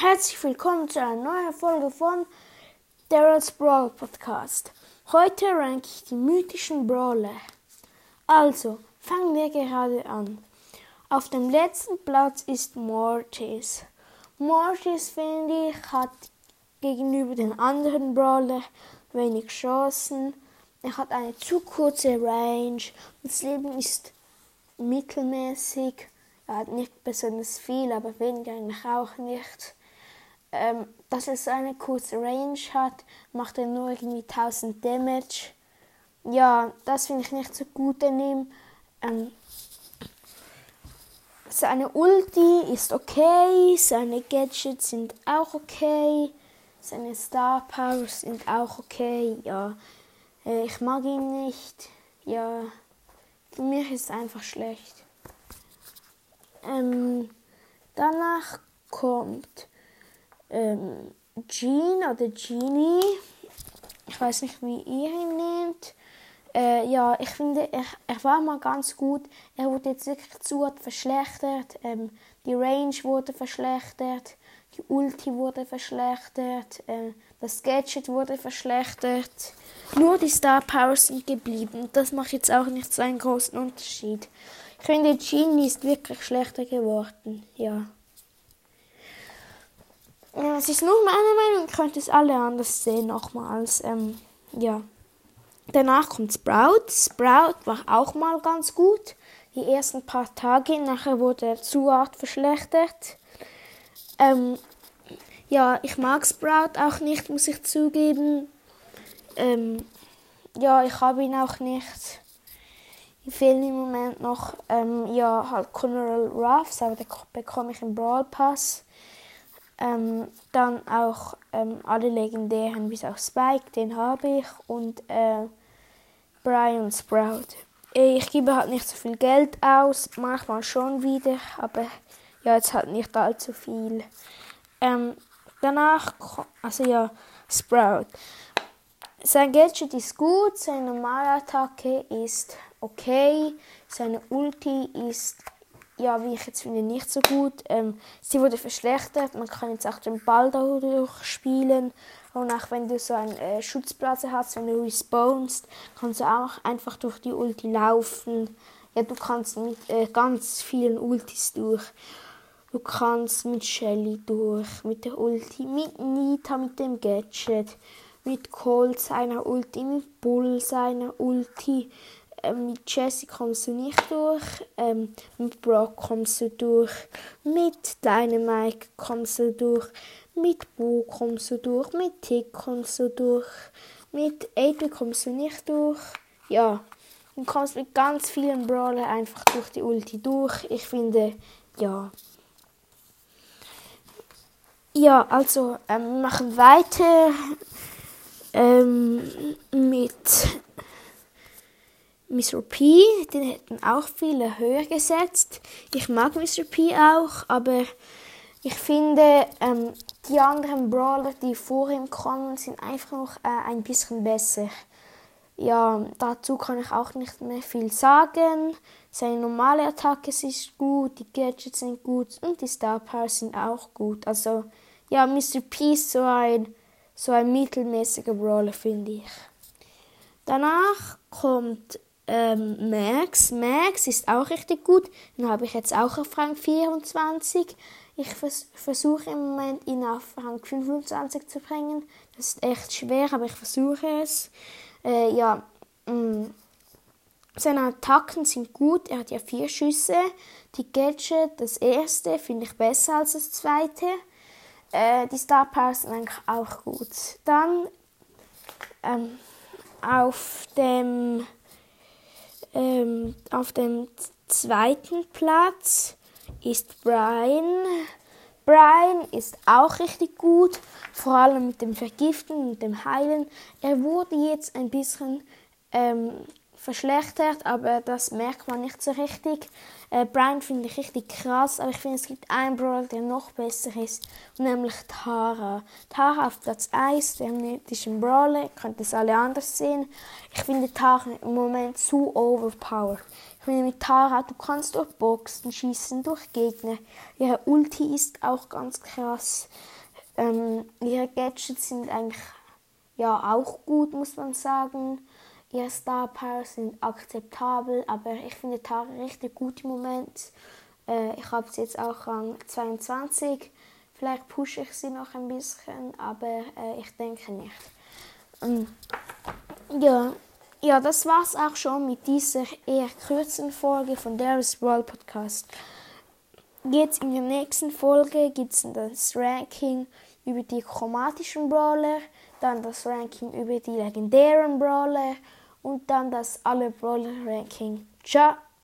Herzlich willkommen zu einer neuen Folge von Daryl's Brawl Podcast. Heute rank ich die mythischen Brawler. Also, fangen wir gerade an. Auf dem letzten Platz ist Mortis. Mortis, finde ich, hat gegenüber den anderen Brawler wenig Chancen. Er hat eine zu kurze Range. Das Leben ist mittelmäßig. Er hat nicht besonders viel, aber weniger eigentlich auch nicht ähm, dass er so eine kurze Range hat, macht er nur irgendwie 1000 Damage. Ja, das finde ich nicht so gut an ihm. Ähm, seine Ulti ist okay, seine Gadgets sind auch okay, seine Star Powers sind auch okay. Ja, äh, ich mag ihn nicht. Ja, für mich ist es einfach schlecht. Ähm, danach kommt ähm, Jean oder Genie. Ich weiß nicht, wie ihr ihn nennt. Äh, ja, ich finde, er, er war mal ganz gut. Er wurde jetzt wirklich zu hart verschlechtert. Ähm, die Range wurde verschlechtert. Die Ulti wurde verschlechtert. Äh, das Gadget wurde verschlechtert. Nur die Star Powers sind geblieben. Das macht jetzt auch nicht so einen großen Unterschied. Ich finde, Genie ist wirklich schlechter geworden. Ja. Es ist nur meine Meinung, ich könnte es alle anders sehen nochmals. Ähm, ja. Danach kommt Sprout. Sprout war auch mal ganz gut. Die ersten paar Tage, nachher wurde er zu hart verschlechtert. Ähm, ja, ich mag Sprout auch nicht, muss ich zugeben. Ähm, ja, ich habe ihn auch nicht. Ich fehlen im Moment noch, ähm, ja, halt Colonel Ruffs, aber den bekomme ich im Brawl Pass. Ähm, dann auch ähm, alle legendären, bis auf Spike, den habe ich. Und äh, Brian Sprout. Äh, ich gebe halt nicht so viel Geld aus, manchmal schon wieder, aber ja, jetzt halt nicht allzu viel. Ähm, danach, also ja, Sprout. Sein Gadget ist gut, seine normale Attacke ist okay, seine Ulti ist ja, wie ich jetzt finde, nicht so gut. Ähm, sie wurde verschlechtert. Man kann jetzt auch den Ball dadurch spielen. Und auch wenn du so einen äh, Schutzplatz hast, wenn du respawnst, kannst du auch einfach durch die Ulti laufen. Ja, du kannst mit äh, ganz vielen Ultis durch. Du kannst mit Shelly durch, mit der Ulti, mit Nita, mit dem Gadget, mit Colt seiner Ulti, mit Bull seiner Ulti, mit Jesse kommst du nicht durch, ähm, mit Brock kommst du durch, mit Dynamite kommst du durch, mit Boo kommst du durch, mit Tick kommst du durch, mit 8 kommst du nicht durch. Ja, du kommst mit ganz vielen Brawler einfach durch die Ulti durch. Ich finde, ja. Ja, also ähm, wir machen weiter ähm, mit Mr. P, den hätten auch viele höher gesetzt. Ich mag Mr. P auch, aber ich finde, ähm, die anderen Brawler, die vor ihm kommen, sind einfach noch äh, ein bisschen besser. Ja, dazu kann ich auch nicht mehr viel sagen. Seine normale Attacke ist gut, die Gadgets sind gut und die Star Powers sind auch gut. Also, ja, Mr. P ist so ein, so ein mittelmäßiger Brawler, finde ich. Danach kommt ähm, Max. Max ist auch richtig gut. Den habe ich jetzt auch auf Rang 24. Ich vers versuche im Moment, ihn auf Rang 25 zu bringen. Das ist echt schwer, aber ich versuche es. Äh, ja, mh. Mm. Seine Attacken sind gut. Er hat ja vier Schüsse. Die Gadget, das erste, finde ich besser als das zweite. Äh, die Star Powers sind eigentlich auch gut. Dann ähm, auf dem ähm, auf dem zweiten Platz ist Brian. Brian ist auch richtig gut, vor allem mit dem Vergiften und dem Heilen. Er wurde jetzt ein bisschen ähm, verschlechtert, aber das merkt man nicht so richtig. Äh, Brian finde ich richtig krass, aber ich finde, es gibt einen Brawler, der noch besser ist, nämlich Tara. Tara auf Platz 1, der mythischen Brawler, ihr könnt es alle anders sehen. Ich finde Tara im Moment zu overpowered. Ich finde mit Tara, du kannst durch Boxen schießen, durch Gegner. Ihre Ulti ist auch ganz krass. Ähm, ihre Gadgets sind eigentlich ja auch gut, muss man sagen. Ihre Star Power sind akzeptabel, aber ich finde Tara richtig gut im Moment. Äh, ich habe sie jetzt auch an 22. Vielleicht pushe ich sie noch ein bisschen, aber äh, ich denke nicht. Ähm, ja, ja, das war's auch schon mit dieser eher kurzen Folge von Darius Brawl Podcast. Jetzt in der nächsten Folge gibt es das Ranking über die chromatischen Brawler, dann das Ranking über die legendären Brawler und dann das alle Brawler Ranking. Ciao!